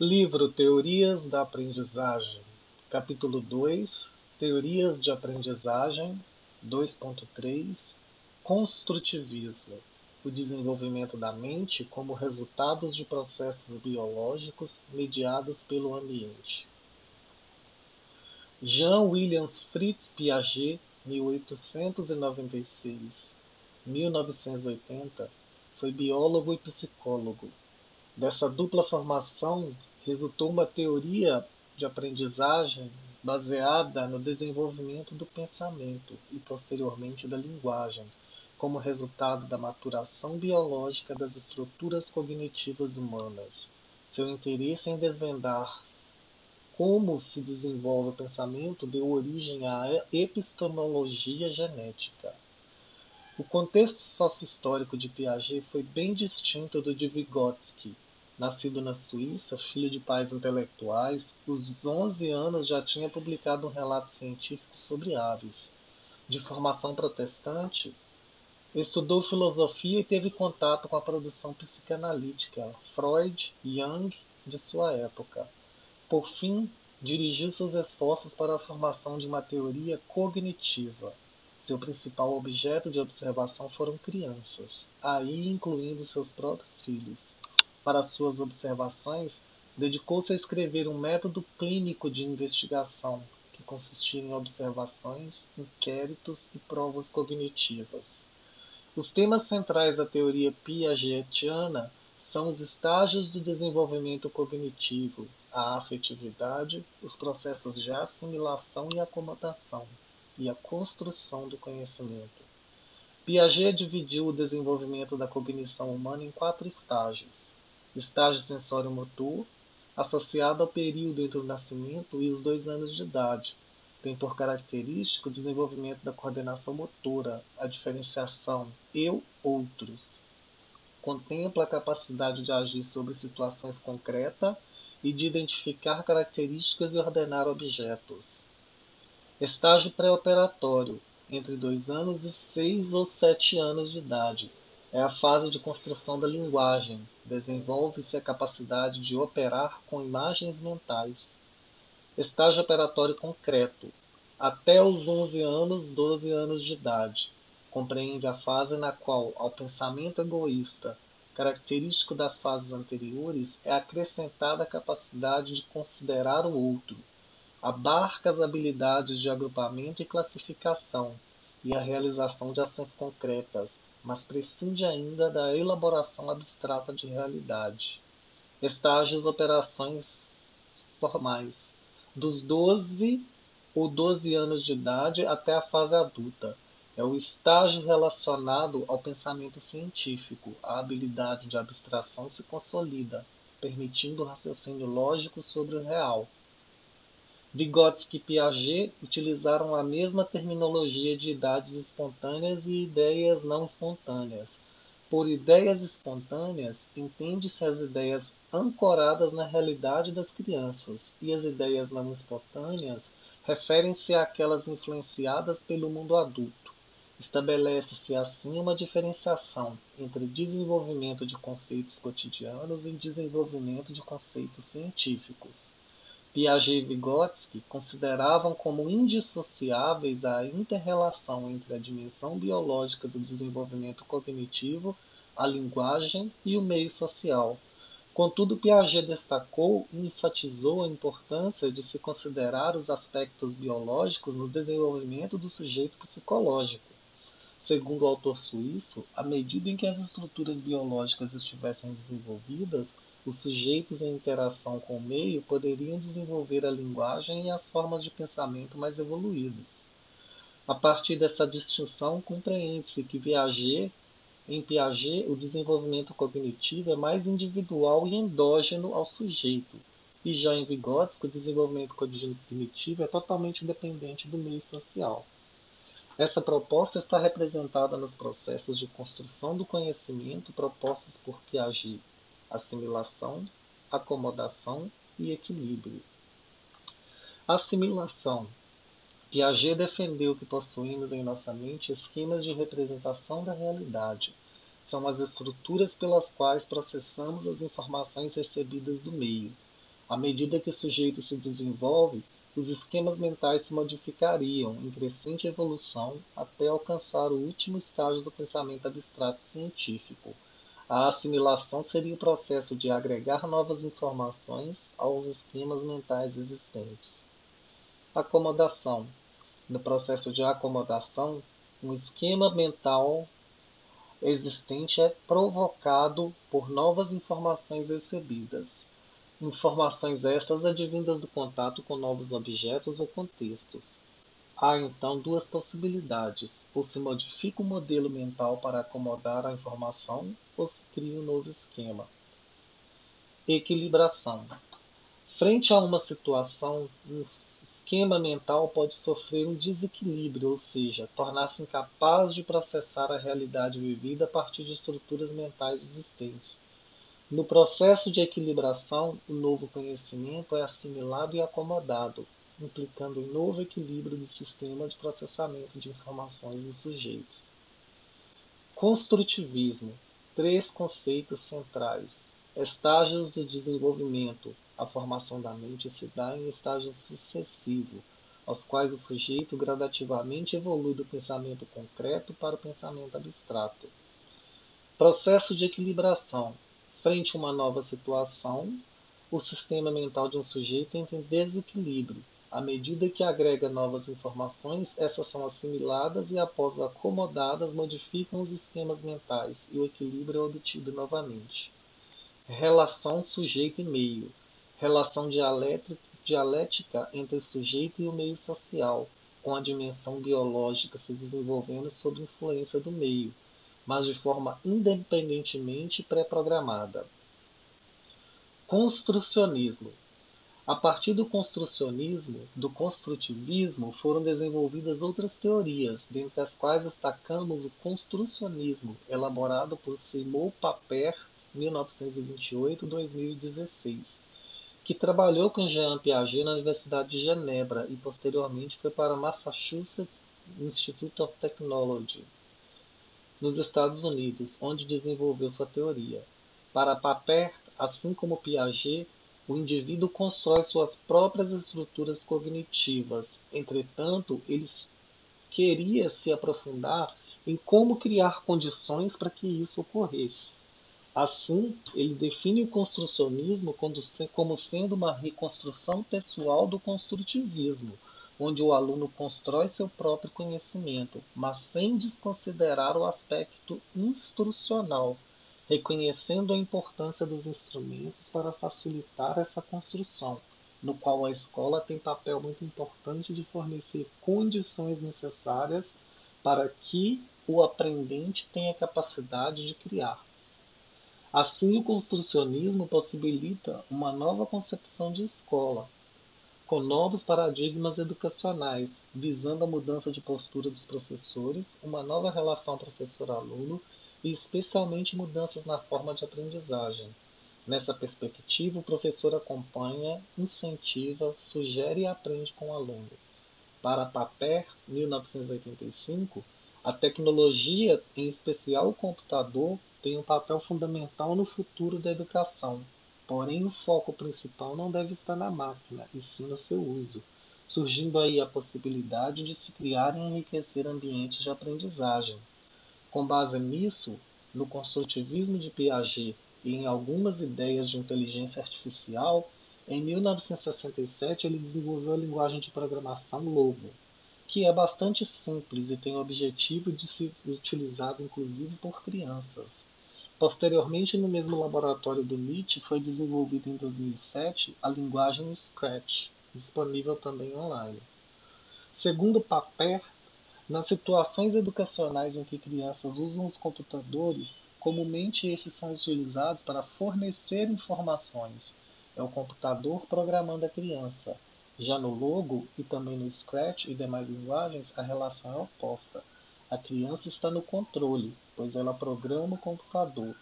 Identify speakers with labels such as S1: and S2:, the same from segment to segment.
S1: Livro Teorias da Aprendizagem, capítulo 2 Teorias de Aprendizagem 2.3 Construtivismo o desenvolvimento da mente como resultados de processos biológicos mediados pelo ambiente. Jean William Fritz Piaget, 1896-1980, foi biólogo e psicólogo. Dessa dupla formação resultou uma teoria de aprendizagem baseada no desenvolvimento do pensamento e posteriormente da linguagem, como resultado da maturação biológica das estruturas cognitivas humanas. Seu interesse em desvendar como se desenvolve o pensamento deu origem à epistemologia genética. O contexto sócio-histórico de Piaget foi bem distinto do de Vygotsky, Nascido na Suíça, filho de pais intelectuais, aos 11 anos já tinha publicado um relato científico sobre aves. De formação protestante, estudou filosofia e teve contato com a produção psicanalítica Freud e Jung de sua época. Por fim, dirigiu seus esforços para a formação de uma teoria cognitiva. Seu principal objeto de observação foram crianças, aí incluindo seus próprios filhos. Para suas observações, dedicou-se a escrever um método clínico de investigação, que consistia em observações, inquéritos e provas cognitivas. Os temas centrais da teoria piagetiana são os estágios do desenvolvimento cognitivo, a afetividade, os processos de assimilação e acomodação, e a construção do conhecimento. Piaget dividiu o desenvolvimento da cognição humana em quatro estágios estágio sensório-motor, associado ao período entre o nascimento e os dois anos de idade. Tem por característico o desenvolvimento da coordenação motora, a diferenciação eu-outros. Contempla a capacidade de agir sobre situações concretas e de identificar características e ordenar objetos. Estágio pré-operatório, entre dois anos e seis ou sete anos de idade, é a fase de construção da linguagem. Desenvolve-se a capacidade de operar com imagens mentais. Estágio operatório concreto. Até os 11 anos, 12 anos de idade. Compreende a fase na qual, ao pensamento egoísta, característico das fases anteriores, é acrescentada a capacidade de considerar o outro. Abarca as habilidades de agrupamento e classificação e a realização de ações concretas, mas prescinde ainda da elaboração abstrata de realidade. Estágios operações formais, dos 12 ou 12 anos de idade até a fase adulta. É o estágio relacionado ao pensamento científico. A habilidade de abstração se consolida, permitindo o raciocínio lógico sobre o real. Vygotsky e Piaget utilizaram a mesma terminologia de idades espontâneas e ideias não espontâneas. Por ideias espontâneas, entende-se as ideias ancoradas na realidade das crianças, e as ideias não espontâneas referem-se àquelas influenciadas pelo mundo adulto. Estabelece-se assim uma diferenciação entre desenvolvimento de conceitos cotidianos e desenvolvimento de conceitos científicos. Piaget e Vygotsky consideravam como indissociáveis a interrelação entre a dimensão biológica do desenvolvimento cognitivo, a linguagem e o meio social. Contudo, Piaget destacou e enfatizou a importância de se considerar os aspectos biológicos no desenvolvimento do sujeito psicológico. Segundo o autor suíço, à medida em que as estruturas biológicas estivessem desenvolvidas, os sujeitos em interação com o meio poderiam desenvolver a linguagem e as formas de pensamento mais evoluídas. A partir dessa distinção, compreende-se que Piaget, em Piaget o desenvolvimento cognitivo é mais individual e endógeno ao sujeito, e já em Vygotsky o desenvolvimento cognitivo é totalmente dependente do meio social. Essa proposta está representada nos processos de construção do conhecimento propostos por Piaget assimilação, acomodação e equilíbrio. Assimilação. Piaget defendeu que possuímos em nossa mente esquemas de representação da realidade. São as estruturas pelas quais processamos as informações recebidas do meio. À medida que o sujeito se desenvolve, os esquemas mentais se modificariam em crescente evolução até alcançar o último estágio do pensamento abstrato científico. A assimilação seria o processo de agregar novas informações aos esquemas mentais existentes. Acomodação. No processo de acomodação, um esquema mental existente é provocado por novas informações recebidas. Informações estas advindas do contato com novos objetos ou contextos. Há então duas possibilidades: ou se modifica o modelo mental para acomodar a informação, ou se cria um novo esquema. Equilibração. Frente a uma situação, um esquema mental pode sofrer um desequilíbrio, ou seja, tornar-se incapaz de processar a realidade vivida a partir de estruturas mentais existentes. No processo de equilibração, o novo conhecimento é assimilado e acomodado, implicando um novo equilíbrio do sistema de processamento de informações dos sujeitos. Construtivismo. Três conceitos centrais. Estágios do desenvolvimento. A formação da mente se dá em estágios sucessivos, aos quais o sujeito gradativamente evolui do pensamento concreto para o pensamento abstrato. Processo de equilibração Frente a uma nova situação, o sistema mental de um sujeito entra em desequilíbrio. À medida que agrega novas informações, essas são assimiladas e, após acomodadas, modificam os esquemas mentais e o equilíbrio é obtido novamente. Relação sujeito e meio relação dialética entre o sujeito e o meio social, com a dimensão biológica se desenvolvendo sob influência do meio, mas de forma independentemente pré-programada. Construcionismo. A partir do construcionismo, do construtivismo, foram desenvolvidas outras teorias, dentre as quais destacamos o construcionismo, elaborado por Seymour Papert, 1928-2016, que trabalhou com Jean Piaget na Universidade de Genebra e posteriormente foi para Massachusetts Institute of Technology, nos Estados Unidos, onde desenvolveu sua teoria. Para Papert, assim como Piaget, o indivíduo constrói suas próprias estruturas cognitivas. Entretanto, ele queria se aprofundar em como criar condições para que isso ocorresse. Assim, ele define o construcionismo como sendo uma reconstrução pessoal do construtivismo, onde o aluno constrói seu próprio conhecimento, mas sem desconsiderar o aspecto instrucional, reconhecendo a importância dos instrumentos para facilitar essa construção, no qual a escola tem papel muito importante de fornecer condições necessárias para que o aprendente tenha capacidade de criar. Assim, o construcionismo possibilita uma nova concepção de escola, com novos paradigmas educacionais, visando a mudança de postura dos professores, uma nova relação professor-aluno e especialmente mudanças na forma de aprendizagem. Nessa perspectiva, o professor acompanha, incentiva, sugere e aprende com o aluno. Para Paper, 1985, a tecnologia, em especial o computador, tem um papel fundamental no futuro da educação, Porém, o foco principal não deve estar na máquina, e sim no seu uso, surgindo aí a possibilidade de se criar e enriquecer ambientes de aprendizagem. Com base nisso, no construtivismo de Piaget e em algumas ideias de inteligência artificial, em 1967 ele desenvolveu a linguagem de programação Logo, que é bastante simples e tem o objetivo de ser utilizado inclusive por crianças. Posteriormente, no mesmo laboratório do MIT, foi desenvolvida em 2007 a linguagem Scratch, disponível também online. Segundo Paper, nas situações educacionais em que crianças usam os computadores, comumente esses são utilizados para fornecer informações. É o computador programando a criança. Já no Logo e também no Scratch e demais linguagens, a relação é oposta. A criança está no controle, pois ela programa o computador.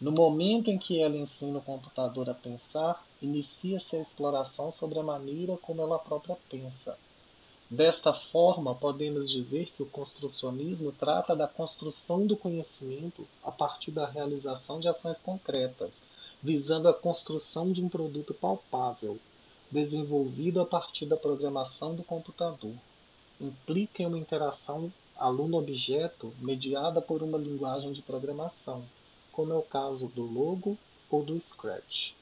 S1: No momento em que ela ensina o computador a pensar, inicia-se a exploração sobre a maneira como ela própria pensa. Desta forma, podemos dizer que o construcionismo trata da construção do conhecimento a partir da realização de ações concretas, visando a construção de um produto palpável, desenvolvido a partir da programação do computador. Implica em uma interação aluno-objeto mediada por uma linguagem de programação, como é o caso do Logo ou do Scratch.